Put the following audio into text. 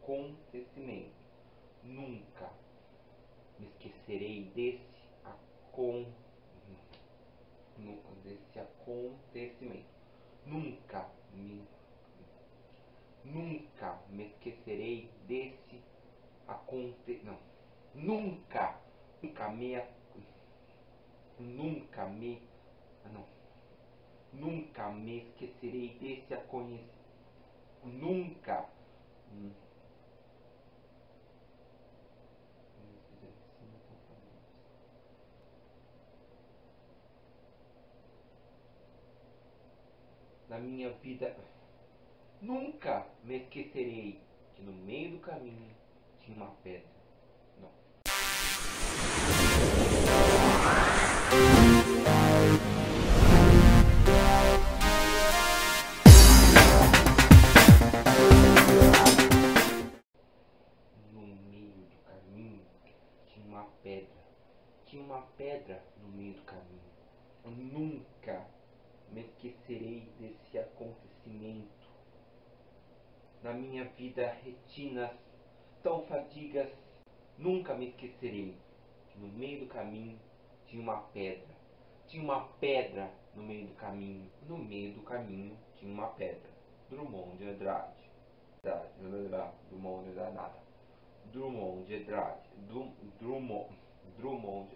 acontecimento. Nunca me esquecerei desse, acon... desse acontecimento. Nunca me nunca me esquecerei desse aconte não nunca nunca me nunca me não nunca me esquecerei desse acontecimento nunca na minha vida. Nunca me esquecerei que no meio do caminho tinha uma pedra. Não. No meio do caminho tinha uma pedra. Tinha uma pedra no meio do caminho. Eu nunca me esquecerei desse acontecimento. Na minha vida, retinas tão fadigas, nunca me esquecerei que no meio do caminho tinha uma pedra. Tinha uma pedra no meio do caminho. No meio do caminho tinha uma pedra. Drummond de Andrade. Drummond de Andrade. Drummond de Andrade. Drummond. Drummond.